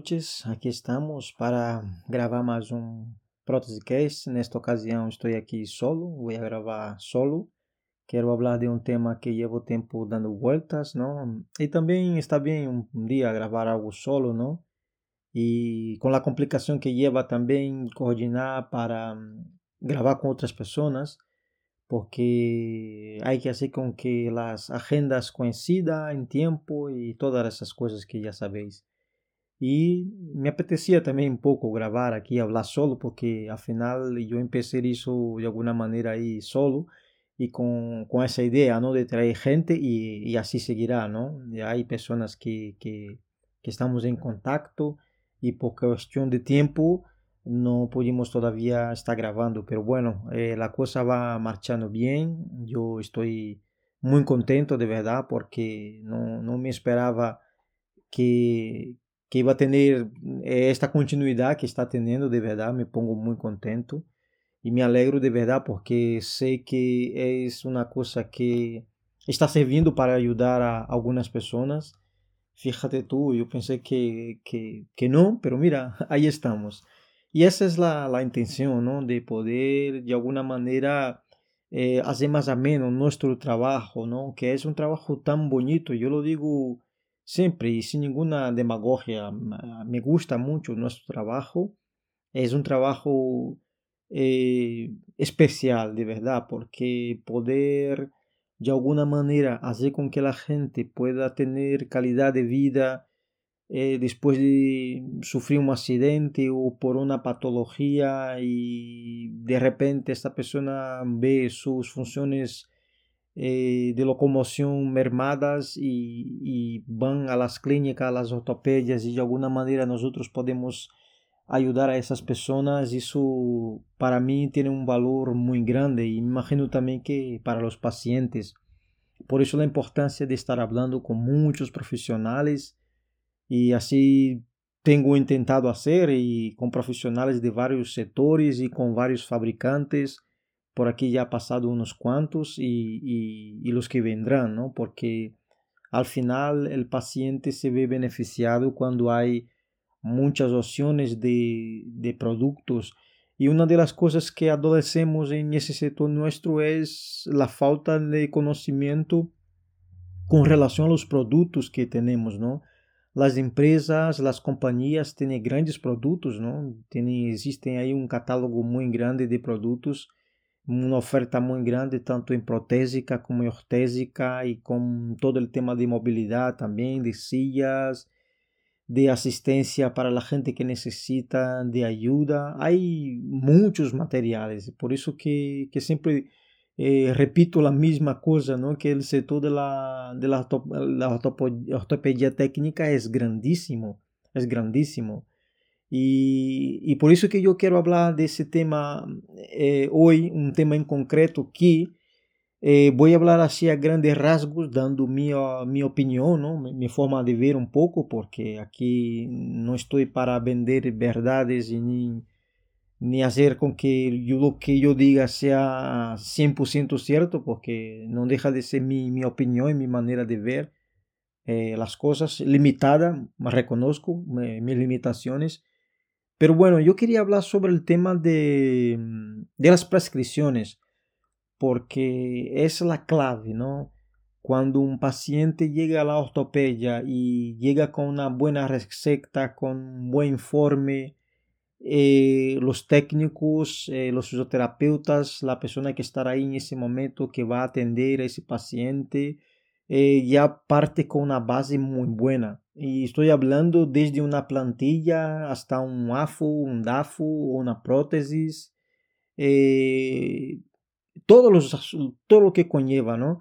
Noches. Aquí estamos para gravar mais um Prótesecast. Nesta ocasião estou aqui solo, vou gravar solo. Quero falar de um tema que llevo tempo dando vueltas, não? E também está bem um dia gravar algo solo, não? E com a complicação que lleva também coordenar para gravar com outras pessoas porque hay que hacer con que las agendas coincidan en tiempo y todas esas cosas que ya sabéis. Y me apetecía también un poco grabar aquí, hablar solo, porque al final yo empecé eso de alguna manera ahí solo y con, con esa idea, ¿no? De traer gente y, y así seguirá, ¿no? Y hay personas que, que, que estamos en contacto y por cuestión de tiempo no pudimos todavía estar grabando, pero bueno, eh, la cosa va marchando bien. Yo estoy muy contento de verdad porque no, no me esperaba que, que iba a tener eh, esta continuidad que está teniendo, de verdad me pongo muy contento y me alegro de verdad porque sé que es una cosa que está sirviendo para ayudar a algunas personas. Fíjate tú, yo pensé que, que, que no, pero mira, ahí estamos. Y esa es la, la intención, ¿no? De poder de alguna manera eh, hacer más ameno nuestro trabajo, ¿no? Que es un trabajo tan bonito, yo lo digo siempre y sin ninguna demagogia, me gusta mucho nuestro trabajo, es un trabajo eh, especial, de verdad, porque poder de alguna manera hacer con que la gente pueda tener calidad de vida, eh, después de sufrir un accidente o por una patología y de repente esta persona ve sus funciones eh, de locomoción mermadas y, y, van a las clínicas, a las ortopedias y de alguna manera nosotros podemos ayudar a esas personas, eso para mí tiene un valor muy grande y imagino también que para los pacientes. Por eso la importancia de estar hablando con muchos profesionales e assim tenho tentado fazer e com profissionais de vários setores e com vários fabricantes por aqui já passado uns quantos e, e, e os que vendrão, não? Porque al final o paciente se vê beneficiado quando há muitas opções de, de produtos e uma das coisas que adoecemos em esse setor nosso é a falta de conhecimento com relação aos produtos que temos, não? Las empresas, las compañías tienen grandes productos, ¿no? Tienen, existen ahí un catálogo muy grande de productos, una oferta muy grande tanto en protésica como en ortésica y con todo el tema de movilidad también, de sillas, de asistencia para la gente que necesita de ayuda. Hay muchos materiales, por eso que, que siempre eh, repito la misma cosa, ¿no? que el sector de la, de la, ortopedia técnica es grandísimo, es grandísimo. Y, y, por eso que yo quiero hablar de ese tema eh, hoy, un tema en concreto que eh, voy a hablar así a grandes rasgos, dando mi, mi opinión, ¿no? mi, mi, forma de ver un poco, porque aquí no estoy para vender verdades ni ni hacer con que yo, lo que yo diga sea 100% cierto, porque no deja de ser mi, mi opinión y mi manera de ver eh, las cosas, limitada, reconozco mis limitaciones. Pero bueno, yo quería hablar sobre el tema de, de las prescripciones, porque es la clave, ¿no? Cuando un paciente llega a la ortopedia y llega con una buena receta, con un buen informe, eh, los técnicos, eh, los fisioterapeutas, la persona que estará ahí en ese momento que va a atender a ese paciente, eh, ya parte con una base muy buena. Y estoy hablando desde una plantilla hasta un AFO, un DAFO, una prótesis, todo, los, todo lo que conlleva, ¿no?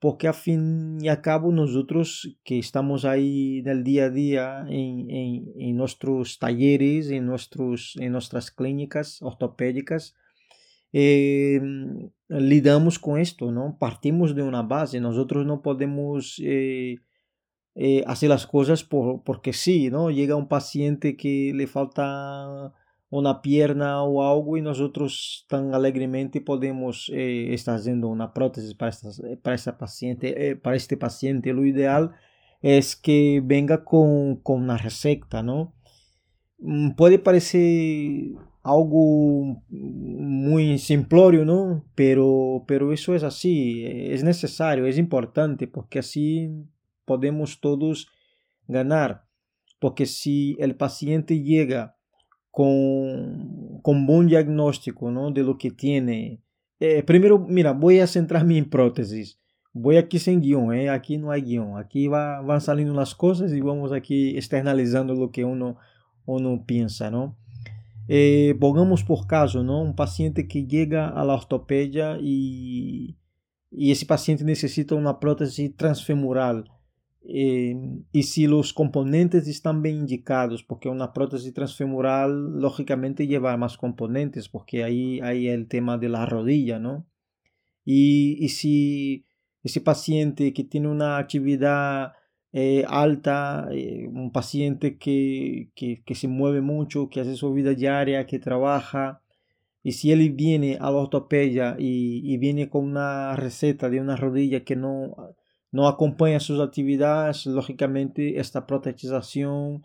porque a fin y a cabo nosotros que estamos ahí en el día a día en, en, en nuestros talleres, en, nuestros, en nuestras clínicas ortopédicas, eh, lidamos con esto, ¿no? Partimos de una base, nosotros no podemos eh, eh, hacer las cosas por, porque sí, ¿no? Llega un paciente que le falta una pierna o algo y nosotros tan alegremente podemos estar haciendo una prótesis para, para esta paciente, para este paciente. Lo ideal es que venga con, con una receta, ¿no? Mm, puede parecer algo muy simplorio, ¿no? Pero, pero eso es así, es necesario, es importante, porque así podemos todos ganar. Porque si el paciente llega con, con buen diagnóstico ¿no? de lo que tiene, eh, primero, mira, voy a centrarme en prótesis. Voy aquí sin guion, ¿eh? aquí no hay guion. Aquí va, van saliendo las cosas y vamos aquí externalizando lo que uno, uno piensa, ¿no? Eh, pongamos por caso, ¿no? Un paciente que llega a la ortopedia y, ese paciente necesita una prótesis transfemoral. Eh, y si los componentes están bien indicados, porque una prótesis transfemoral lógicamente lleva más componentes, porque ahí hay el tema de la rodilla, ¿no? Y si ese paciente que tiene una actividad eh, alta, eh, un paciente que, que, que, se mueve mucho, que hace su vida diaria, que trabaja, y si él viene a la ortopedia y, y viene con una receta de una rodilla que no, no acompaña sus actividades, lógicamente esta protetización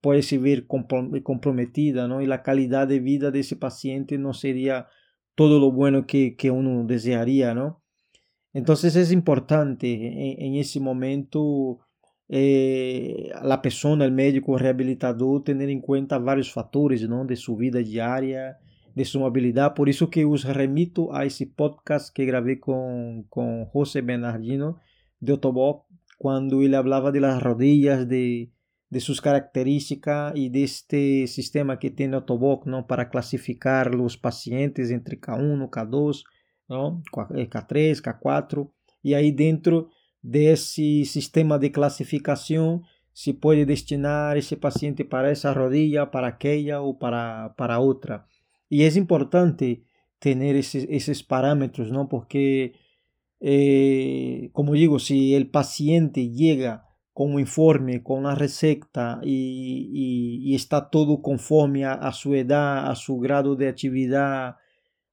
puede se ver comprometida, ¿no? Y la calidad de vida de ese paciente no sería todo lo bueno que, que uno desearía, ¿no? Entonces es importante en, en ese momento eh, la persona, el médico, el rehabilitador, tener en cuenta varios factores ¿no? de su vida diaria, de su movilidad. Por eso que os remito a ese podcast que grabé con, con José Bernardino de Otoboc, cuando él hablaba de las rodillas, de, de sus características y de este sistema que tiene Otoboc ¿no? para clasificar los pacientes entre K1, K2, ¿no? K3, K4, y ahí dentro de ese sistema de clasificación se puede destinar ese paciente para esa rodilla, para aquella o para, para otra. Y es importante tener esos parámetros, ¿no? Porque, eh, como digo, si el paciente llega con un informe, con una receta y, y, y está todo conforme a, a, su edad, a su grado de actividad,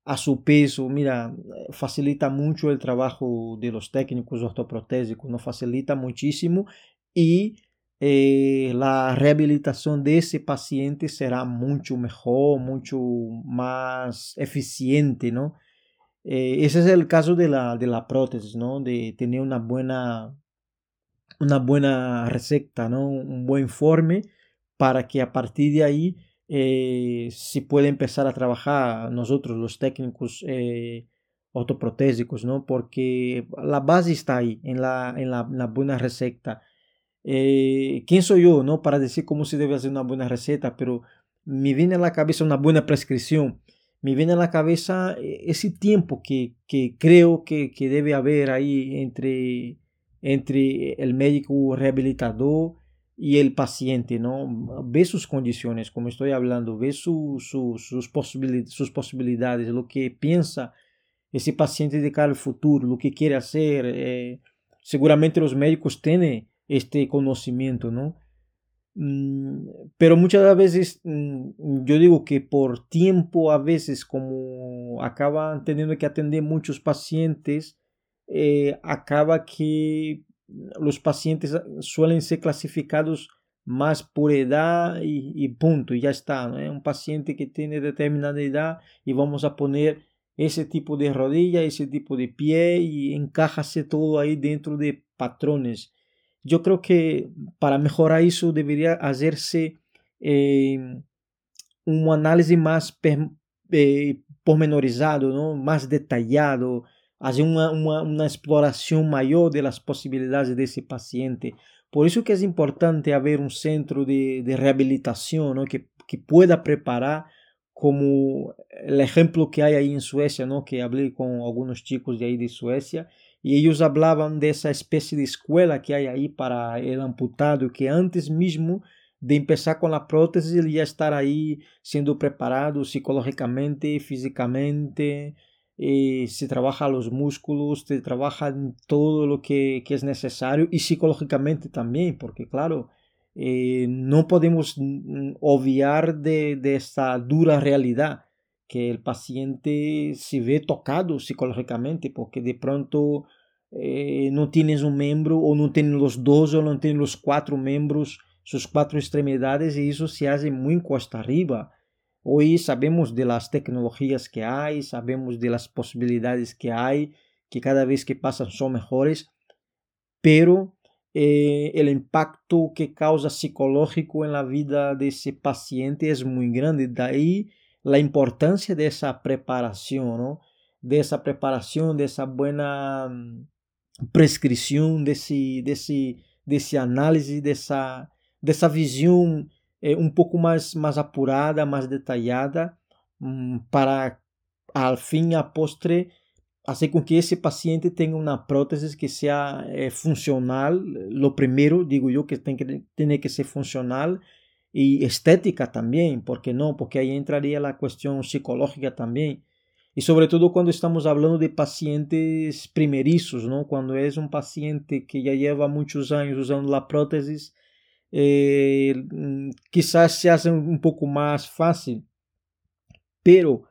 a su peso, mira, facilita mucho el trabajo de los técnicos ortoprotésicos, nos facilita muchísimo y eh, la rehabilitación de ese paciente será mucho mejor, mucho más eficiente, ¿no? Eh, ese es el caso de la, de la prótesis, ¿no? De tener una buena, una buena receta, ¿no? Un buen informe para que a partir de ahí eh, se puede empezar a trabajar nosotros los técnicos eh, ortoprotésicos, ¿no? Porque la base está ahí, en la, en la, buena receta. Eh, ¿Quién soy yo, no? Para decir cómo se debe hacer una buena receta, pero me viene a la cabeza una buena prescripción. Me viene a la cabeza eh, ese tiempo que, que creo que, que, debe haber ahí entre, entre el médico rehabilitador y el paciente, ¿no? Ve sus condiciones, como estoy hablando, ve su, su, sus, posibilidades, sus posibilidades, lo que piensa ese paciente de cara al futuro, lo que quiere hacer. Eh, seguramente los médicos tienen este conocimiento, ¿no? Mm, pero muchas veces mm, yo digo que por tiempo a veces como acaban teniendo que atender muchos pacientes, eh, acaba que los pacientes suelen ser clasificados más por edad y, punto, y ya está. ¿no? Un paciente que tiene determinada edad y vamos a poner ese tipo de rodilla, ese tipo de pie y encajase todo ahí dentro de patrones. Yo creo que para mejorar eso debería hacerse eh, un análisis más eh, pormenorizado, ¿no? más detallado, hacer uma, uma, uma exploração maior das possibilidades desse paciente. Por isso que é importante haver um centro de, de reabilitação ¿no? que, que pueda preparar como o exemplo que há aí em Suécia, ¿no? que falei com alguns chicos de aí de Suécia, e eles falavam dessa espécie de escola que há aí para o amputado, que antes mesmo de empezar com a prótese, ele ia estar aí sendo preparado psicologicamente, fisicamente, eh, se trabaja los músculos, se trabaja todo lo que, que, es necesario y psicológicamente también, porque claro, eh, no podemos obviar de, de, esta dura realidad que el paciente se ve tocado psicológicamente, porque de pronto eh, no tienes un miembro o no tienes los dos o no tienes los cuatro miembros, sus cuatro extremidades y eso se hace muy cuesta arriba. Hoy sabemos de las tecnologías que hay, sabemos de las posibilidades que hay, que cada vez que pasan son mejores, pero eh, el impacto que causa psicológico en la vida de ese paciente es muy grande. De ahí la importancia de esa preparación, ¿no? de esa preparación, de esa buena mm, prescrição desse, desse, desse análise, dessa, dessa visão é, um pouco mais, mais apurada, mais detalhada, um, para, ao fim, a postre, fazer com que esse paciente tenha uma prótese que seja é, funcional. Lo primeiro, digo eu, que tem que, tem que ser funcional e estética também, porque não? Porque aí entraria a questão psicológica também y sobre todo cuando estamos hablando de pacientes primerizos, ¿no? Cuando es un paciente que ya lleva muchos años usando la prótesis, eh, quizás se hace un poco más fácil. Pero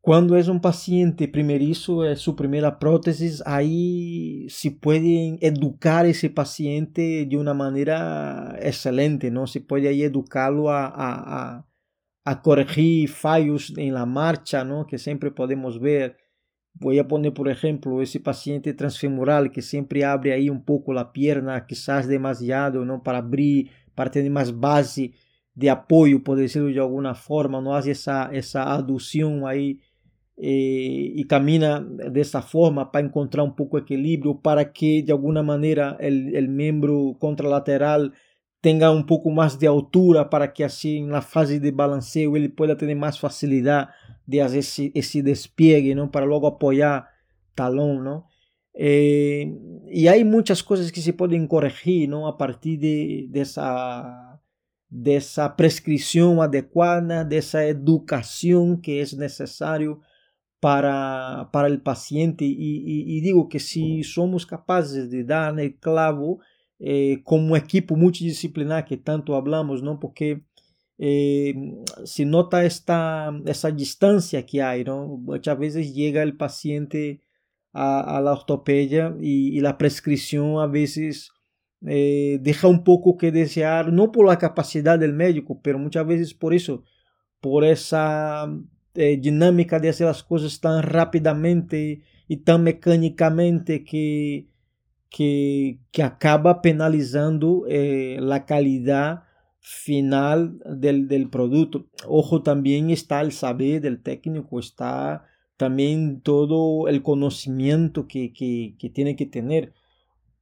cuando es un paciente primerizo, es su primera prótesis, ahí se puede educar ese paciente de una manera excelente, ¿no? Se puede ahí educarlo a, a a corregir fallos en la marcha, ¿no? que siempre podemos ver. Voy a poner, por ejemplo, ese paciente transfemoral que siempre abre ahí un poco la pierna, quizás demasiado, ¿no? Para abrir, para tener más base de apoyo, por decirlo de alguna forma, no hace esa, esa aducción ahí eh, y camina de esa forma para encontrar un poco de equilibrio, para que de alguna manera el, el miembro contralateral tenga um pouco mais de altura para que assim na fase de balanceio ele pueda ter mais facilidade de fazer esse, esse despegue, não? para logo apoiar talão, não? Eh, e há muitas coisas que se podem corrigir, não? a partir de dessa dessa prescrição adequada, dessa educação que é necessário para para o paciente e digo que se somos capazes de dar no clavo eh, como equipo multidisciplinar que tanto hablamos, não? Porque eh, se nota esta essa distância que há, não? Muitas vezes chega o paciente a, a la ortopedia e, e a prescrição a vezes eh, deixa um pouco que desejar, não por la capacidade do médico, mas muitas vezes por isso, por essa eh, dinâmica de fazer as coisas tão rapidamente e tão mecanicamente que que, que acaba penalizando eh, la calidad final del, del, producto. Ojo, también está el saber del técnico, está también todo el conocimiento que, que, tiene que tener,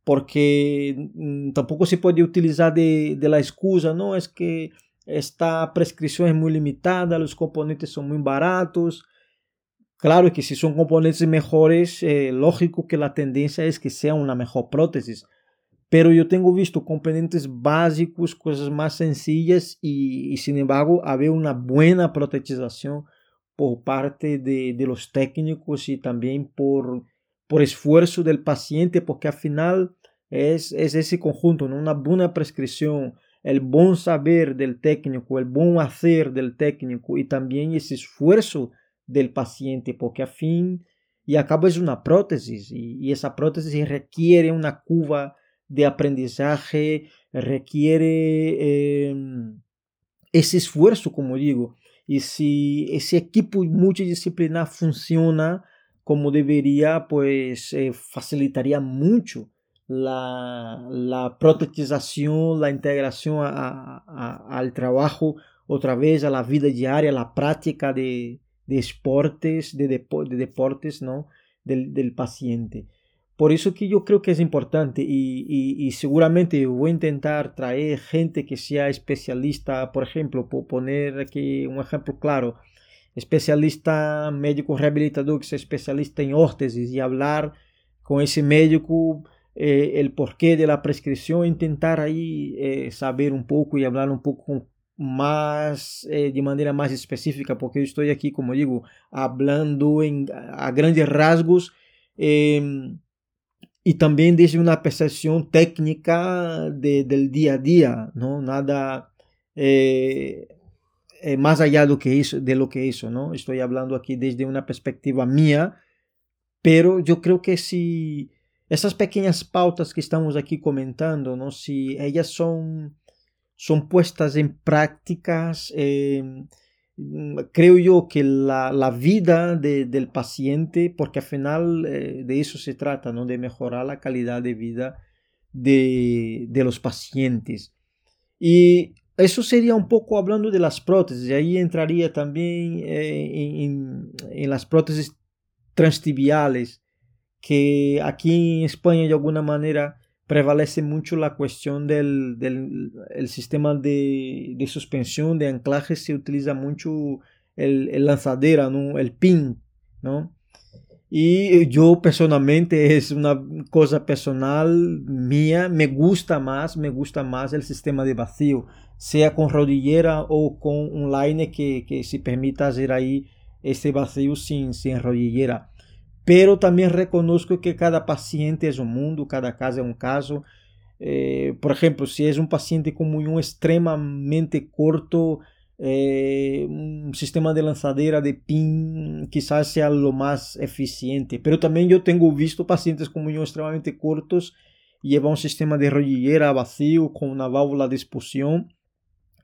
porque mm, tampoco se puede utilizar de, de la excusa, no, es que esta prescripción es muy limitada, los componentes son muy baratos, Claro que si son componentes mejores, eh, lógico que la tendencia es que sea una mejor prótesis. Pero yo tengo visto componentes básicos, cosas más sencillas y, sin embargo había una buena protetización por parte de, de, los técnicos y también por, por esfuerzo del paciente, porque al final es, es ese conjunto, ¿no? una buena prescripción, el buen saber del técnico, el buen hacer del técnico y también ese esfuerzo del paciente, porque a fin y a cabo es una prótesis y, y esa prótesis requiere una curva de aprendizaje, requiere eh, ese esfuerzo, como digo. Y si ese equipo multidisciplinar funciona como debería, pues eh, facilitaría mucho la, la la integración a, al trabajo, otra vez a la vida diaria, la práctica de, de de, de deportes, ¿no? Del, del, paciente. Por eso que yo creo que es importante y, y, seguramente voy a intentar traer gente que sea especialista, por ejemplo, por poner aquí un ejemplo claro, especialista médico reabilitador que sea especialista en órtesis y hablar con ese médico eh, el porqué de la prescripción, intentar ahí eh, saber un poco y hablar un poco más eh, de manera más específica, porque yo estoy aquí, como digo, hablando en, a grandes rasgos eh, y también desde una percepción técnica de, del día a día, ¿no? Nada eh, eh, más allá de lo que hizo, de lo que hizo, ¿no? Estoy hablando aquí desde una perspectiva mía, pero yo creo que si essas pequeñas pautas que estamos aquí comentando, ¿no? si ellas son, son puestas en prácticas, eh, creo yo que la, la vida de, del paciente, porque al final eh, de eso se trata, ¿no? de mejorar la calidad de vida de, de los pacientes. Y eso sería un poco hablando de las prótesis, ahí entraría también eh, en, en, las prótesis transtibiales, que aquí en España de alguna manera prevalece mucho la cuestión del, del el sistema de, de, suspensión, de anclaje, se utiliza mucho el, el lanzadera, ¿no? el pin, ¿no? Y yo personalmente es una cosa personal mía, me gusta más, me gusta más el sistema de vacío, sea con rodillera o con un line que, que se permita hacer ahí este vacío sin, sin rodillera. Pero también reconozco que cada paciente es un mundo, cada caso es un caso. Eh, por ejemplo, si es un paciente con un extremadamente corto, eh, un sistema de lanzadera de pin quizás sea lo más eficiente. Pero también yo tengo visto pacientes con muñón extremadamente cortos llevar un sistema de rodillera vacío con una válvula de expulsión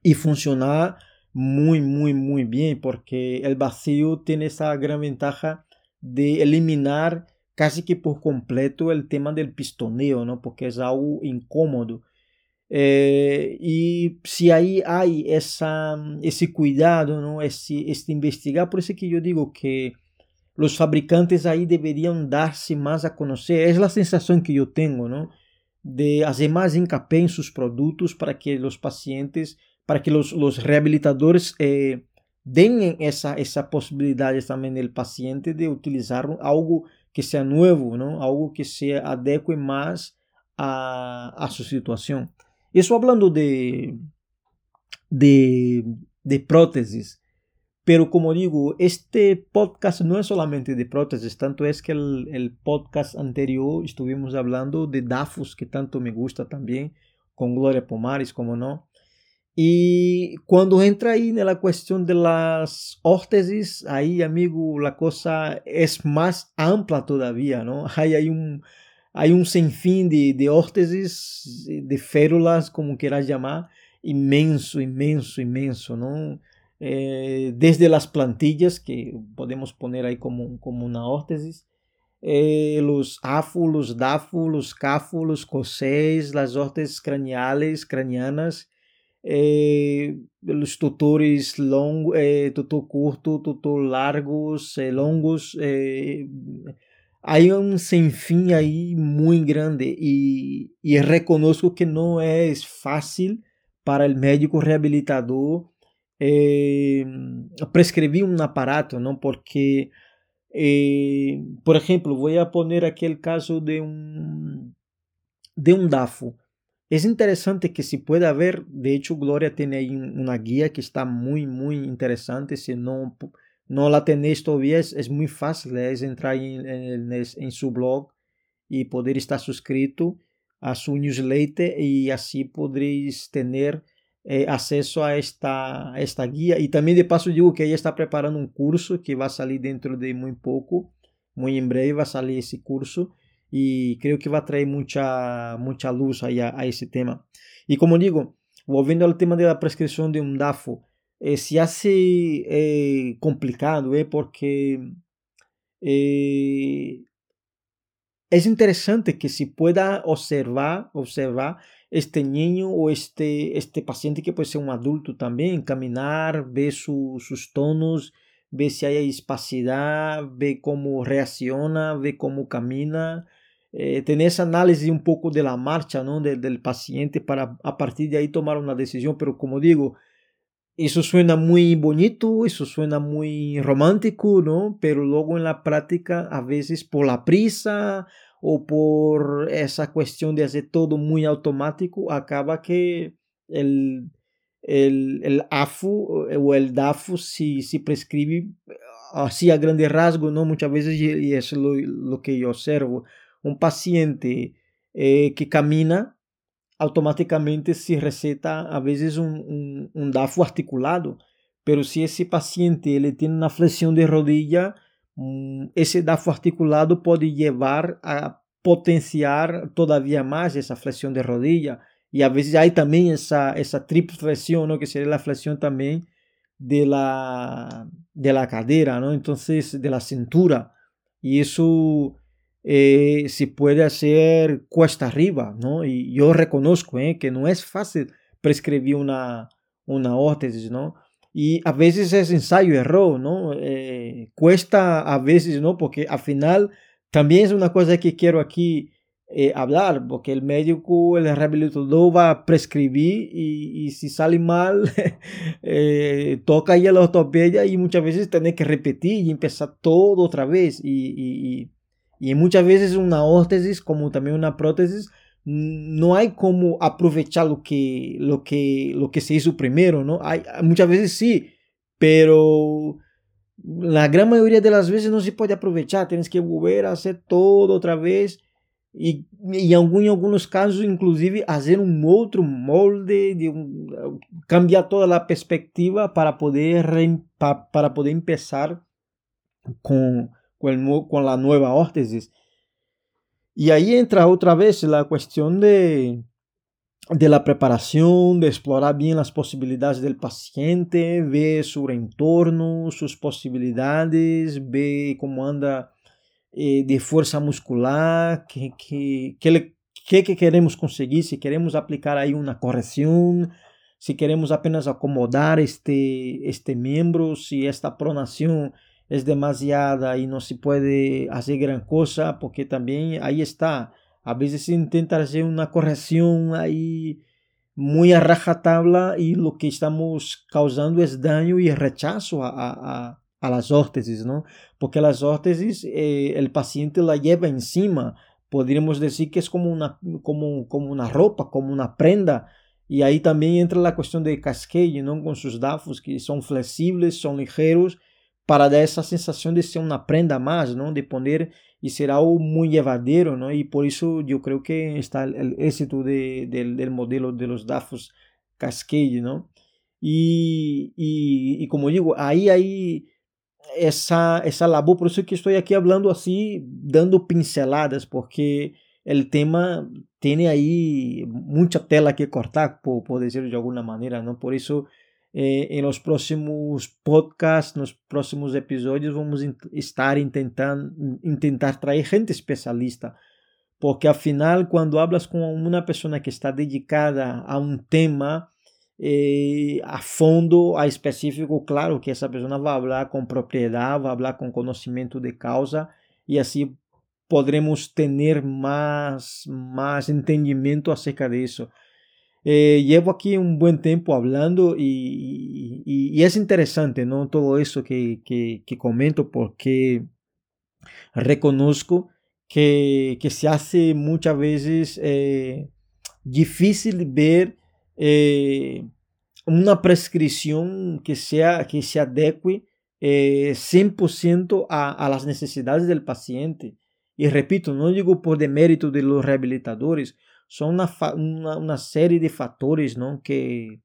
y funcionar muy, muy, muy bien porque el vacío tiene esa gran ventaja de eliminar casi que por completo el tema del pistoneo, ¿no? Porque es algo incómodo. Eh, y si ahí hay esa, ese cuidado, ¿no? Ese, este investigar, por eso que yo digo que los fabricantes ahí deberían darse más a conocer. Es la sensación que yo tengo, ¿no? De hacer más hincapié en sus productos para que los pacientes, para que los, los rehabilitadores eh, den esa, esa posibilidad también del paciente de utilizar algo que sea nuevo, ¿no? Algo que se adecue más a, a su situación. Eso hablando de, de, de prótesis. Pero como digo, este podcast no es solamente de prótesis, tanto es que el, el, podcast anterior estuvimos hablando de DAFUS, que tanto me gusta también, con Gloria Pomares, como no. Y cuando entra ahí en la cuestión de las órtesis, ahí, amigo, la cosa es más amplia todavía. Ahí hay un, hay un sinfín de, de órtesis, de férulas, como quieras llamar, inmenso, inmenso, inmenso, ¿no? Eh, desde las plantillas, que podemos poner ahí como, como una órtesis, eh, los áfulos, dáfulos, cáfulos, cosés, las órtesis craneales, craneanas, eh, os tutores longo, eh, tutor curto, tutor largos, eh, longos, eh, hay un sinfín ahí muy grande y, y reconozco que no es fácil para el médico rehabilitador eh, prescribir un aparato, ¿no? Porque, eh, por ejemplo, voy a poner aquí el caso de un, de un DAFO. Es interesante que si pueda ver, de hecho Gloria tiene ahí una guía que está muy, muy interesante, si no, no la tenéis todavía es, es muy fácil, es entrar en, en, en, su blog y poder estar suscrito a su newsletter y así podréis tener eh, acceso a esta, a esta guía. Y también de paso digo que ella está preparando un curso que va a salir dentro de muy poco, muy en breve va a salir ese curso y creo que va a traer mucha, mucha luz a, a ese tema. Y como digo, volviendo al tema de la prescripción de un DAFO, eh, se hace eh, complicado eh, porque eh, es interesante que se pueda observar, observar este niño o este, este paciente que puede ser un adulto también, caminar, ver su, sus tonos, ver si hay espacidad, ver cómo reacciona, ver cómo camina, eh, tener esa análisis un poco de la marcha ¿no? De, del paciente para a partir de ahí tomar una decisión. Pero como digo, eso suena muy bonito, eso suena muy romántico, ¿no? Pero luego en la práctica, a veces por la prisa o por esa cuestión de hacer todo muy automático, acaba que el, el, el AFU o el DAFU si, si prescribe así a grande rasgo, ¿no? Muchas veces, y eso es lo, lo que yo observo, un paciente eh, que camina, automáticamente se receta a veces un, un, un, DAFO articulado, pero si ese paciente ele tiene una flexión de rodilla, ese DAFO articulado puede llevar a potenciar todavía más esa flexión de rodilla. Y a veces hay también esa, esa triple flexión, ¿no? que sería la flexión también de la, de la cadera, ¿no? entonces de la cintura. Y eso eh, se puede hacer cuesta arriba. ¿no? Y yo reconozco ¿eh? que no es fácil prescribir una, una órtesis, ¿no? Y a veces es ensayo error, ¿no? Eh, cuesta a veces, ¿no? Porque al final también es una cosa que quiero aquí eh, hablar, porque el médico, el rehabilitador va a prescribir y, y si sale mal, eh, toca ir a la ortopedia y muchas veces tener que repetir y empezar todo otra vez. Y, y, y muchas veces una órtesis, como también una prótesis, no hay como aprovechar lo que, lo que, lo que se hizo primero, ¿no? Hay, muchas veces sí, pero la gran mayoría de las veces no se puede aprovechar, tienes que volver a hacer todo otra vez y, y en algunos casos inclusive hacer un otro molde, de un, cambiar toda la perspectiva para poder, para poder empezar con, con, la nueva órtesis. Y ahí entra otra vez la cuestión de, de la preparación, de explorar bien las posibilidades del paciente, ver su entorno, sus posibilidades, ver cómo anda eh, de fuerza muscular, qué, qué, qué, queremos conseguir, si queremos aplicar ahí una corrección, si queremos apenas acomodar este, este miembro, si esta pronación es demasiada y no se puede hacer gran cosa porque también ahí está. A veces se intenta hacer una corrección ahí muy a rajatabla y lo que estamos causando es daño y rechazo a, a, a las órtesis, ¿no? Porque las órtesis eh, el paciente la lleva encima. Podríamos decir que es como una, como, como una ropa, como una prenda. Y ahí también entra la cuestión de casquete, ¿no? Con sus dafos que son flexibles, son ligeros para dar essa sensação de ser uma prenda mais, não? de poder e ser algo muito llevadero, não? e por isso eu creio que está o êxito de, de, del modelo de los DAFos Cascade, não? E, e, e como digo, aí aí essa essa labor, por isso que estou aqui falando assim, dando pinceladas, porque o tema tem aí muita tela que cortar, por, por dizer de alguma maneira, não? Por isso em los próximos podcasts, nos próximos episódios, vamos estar intentando intentar trazer gente especialista, porque afinal, quando hablas com uma pessoa que está dedicada a um tema eh, a fundo, a específico, claro que essa pessoa vai falar com propriedade, vai falar com conhecimento de causa e assim podremos ter mais, mais entendimento acerca disso. Eh, llevo aquí un buen tiempo hablando y, es interesante ¿no? todo eso que, que, comento porque reconozco que, que se hace muchas veces eh, difícil ver eh, una prescripción que, sea, que se adecue 100% a, a las necesidades del paciente. Y repito, no digo por demérito de los rehabilitadores, são uma, uma, uma série de fatores não que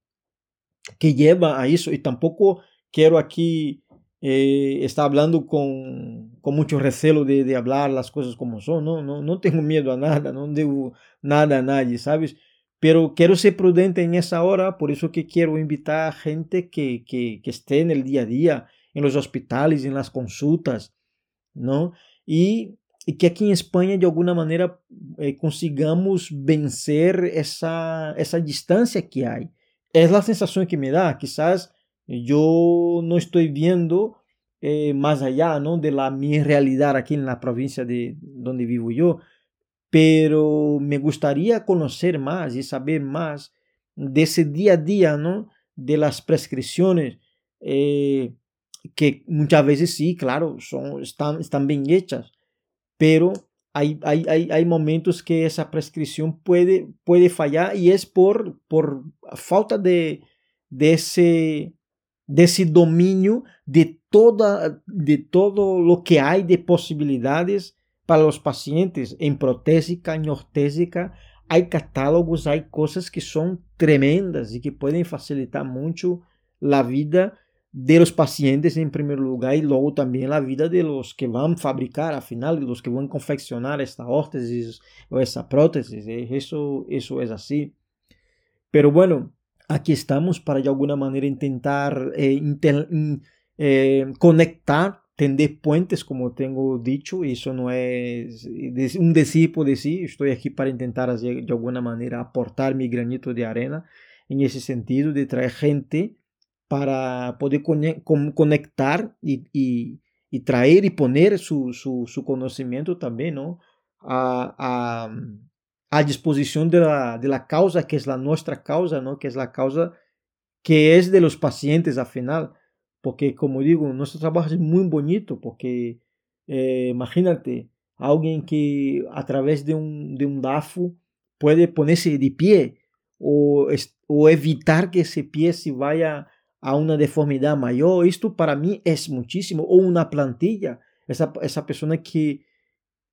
que lleva a isso e tampouco quero aqui eh, estar falando com, com muito recelo de, de falar as coisas como são, não, não, não tenho medo a nada, não devo nada a nadie, sabes? Pero quero ser prudente em essa hora, por isso que quero invitar gente que, que, que esté no dia a dia, em los hospitales, em las consultas, não? E e que aqui em Espanha, de alguma maneira, eh, consigamos vencer essa, essa distância que há. É a sensação que me dá. Quizás eu não estou vendo eh, mais allá ¿no? de la minha realidade aqui na província de onde vivo eu, pero me gustaría conhecer mais e saber mais desse dia a dia, ¿no? de las prescrições eh, que muitas vezes sí, claro, son, están, están bien hechas, pero hay, hay, hay, hay, momentos que esa prescripción puede, puede fallar y es por, por falta de, de, ese, de ese dominio de, toda, de todo lo que hay de posibilidades para los pacientes en protésica, en ortésica. Hay catálogos, hay cosas que son tremendas y que pueden facilitar mucho la vida de los pacientes en primer lugar y luego también la vida de los que van a fabricar al final, de los que van a confeccionar esta órtesis o esta prótesis. ¿eh? Eso, eso es así. Pero bueno, aquí estamos para de alguna manera intentar eh, eh, conectar, tender puentes, como tengo dicho. Eso no es un decir por decir. Estoy aquí para intentar de alguna manera aportar mi granito de arena en ese sentido de traer gente para poder conectar y, traer y poner su, conocimiento también ¿no? a, disposición de la, causa, que es la nuestra causa, ¿no? que es la causa que es de los pacientes al final. Porque, como digo, nuestro trabajo es muy bonito, porque eh, imagínate, alguien que a través de un, de DAFO puede ponerse de pie o, o evitar que ese pie se vaya a una deformidad mayor, esto para mí es muchísimo. O una plantilla, esa, esa persona que,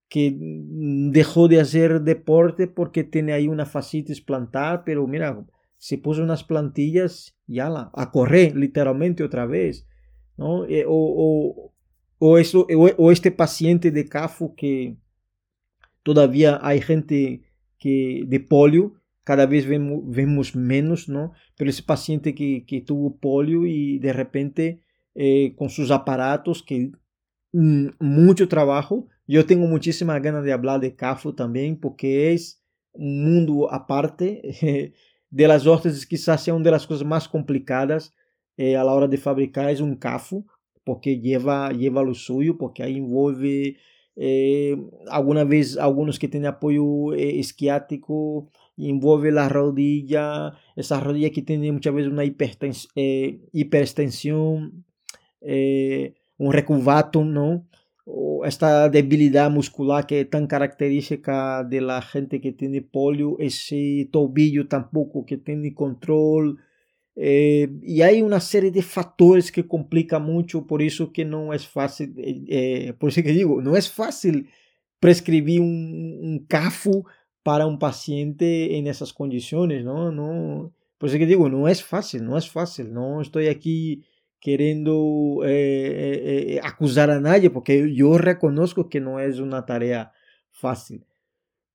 que dejó de hacer deporte porque tiene ahí una fascitis plantar, pero mira, se puso unas plantillas y la, a correr literalmente otra vez. ¿no? Eh, o, o, eso, o, este paciente de CAFO que todavía hay gente que, de polio cada vez vemos, vemos menos, ¿no? Pero ese paciente que, que tuvo polio y de repente eh, con sus aparatos, que mm, mucho trabajo. Yo tengo muchísimas ganas de hablar de CAFO también, porque es un mundo aparte. de las órtesis quizás sea una de las cosas más complicadas eh, a la hora de fabricar, es un CAFO, porque lleva, lleva lo suyo, porque ahí envolve eh, alguna vez algunos que tienen apoyo eh, esquiático, envolve la rodilla, esa rodilla que tiene muchas veces una eh, hiperextensión, eh, un recurvatum, ¿no? O esta debilidad muscular que es tan característica de la gente que tiene polio, ese tobillo tampoco que tiene control. Eh, y hay una serie de factores que complican mucho, por eso que no es fácil, por eso que digo, no es fácil prescribir un, un CAFU para un paciente en esas condiciones, ¿no? no por eso que digo, no es fácil, no es fácil, no estoy aquí queriendo eh, eh, eh, acusar a nadie, porque yo reconozco que no es una tarea fácil.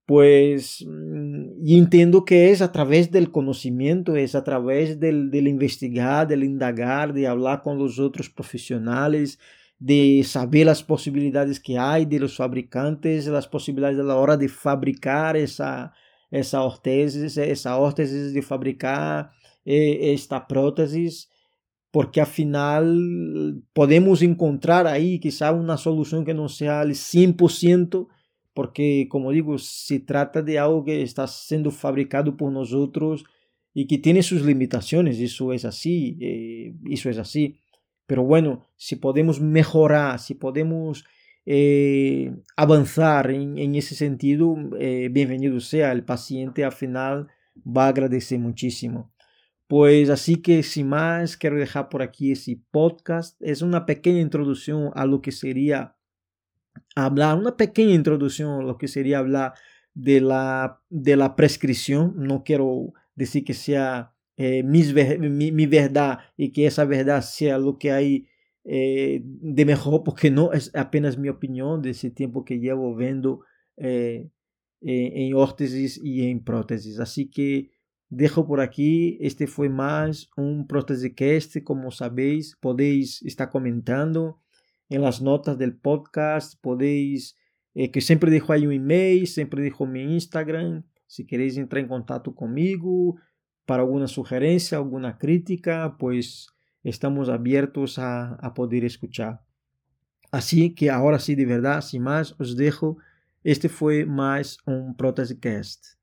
Pues, mm, y entiendo que es a través del conocimiento, es a través del, del investigar, del indagar, de hablar con los otros profesionales, de saber las posibilidades que hay de los fabricantes, las posibilidades a la hora de fabricar esa, esa ortesis, esa ortesis de fabricar esta prótesis, porque al final podemos encontrar ahí quizá una solución que no sea al 100%, porque como digo, se trata de algo que está siendo fabricado por nosotros y que tiene sus limitaciones, eso es así, eh, eso es así. Pero bueno, si podemos mejorar, si podemos eh, avanzar en, ese sentido, eh, bienvenido sea. El paciente al final va a agradecer muchísimo. Pues así que sin más, quiero dejar por aquí ese podcast. Es una pequeña introducción a lo que sería hablar, una pequeña introducción a lo que sería hablar de la, de la prescripción. No quiero decir que sea eh, mi, mi, y que esa verdad sea lo que hay eh, de mejor, porque no es apenas mi opinión de ese tiempo que llevo viendo eh, en órtesis y en prótesis. Así que dejo por aquí, este un prótesis que este, como sabéis, podéis estar comentando en las notas del podcast, podéis, que siempre dejo ahí un email, siempre dejo mi Instagram, si queréis entrar en contacto conmigo, para alguna sugerencia, alguna crítica, pues estamos abiertos a, poder escuchar. Así que ahora sí, de verdad, sin más, os dejo. Este fue más un Protestcast.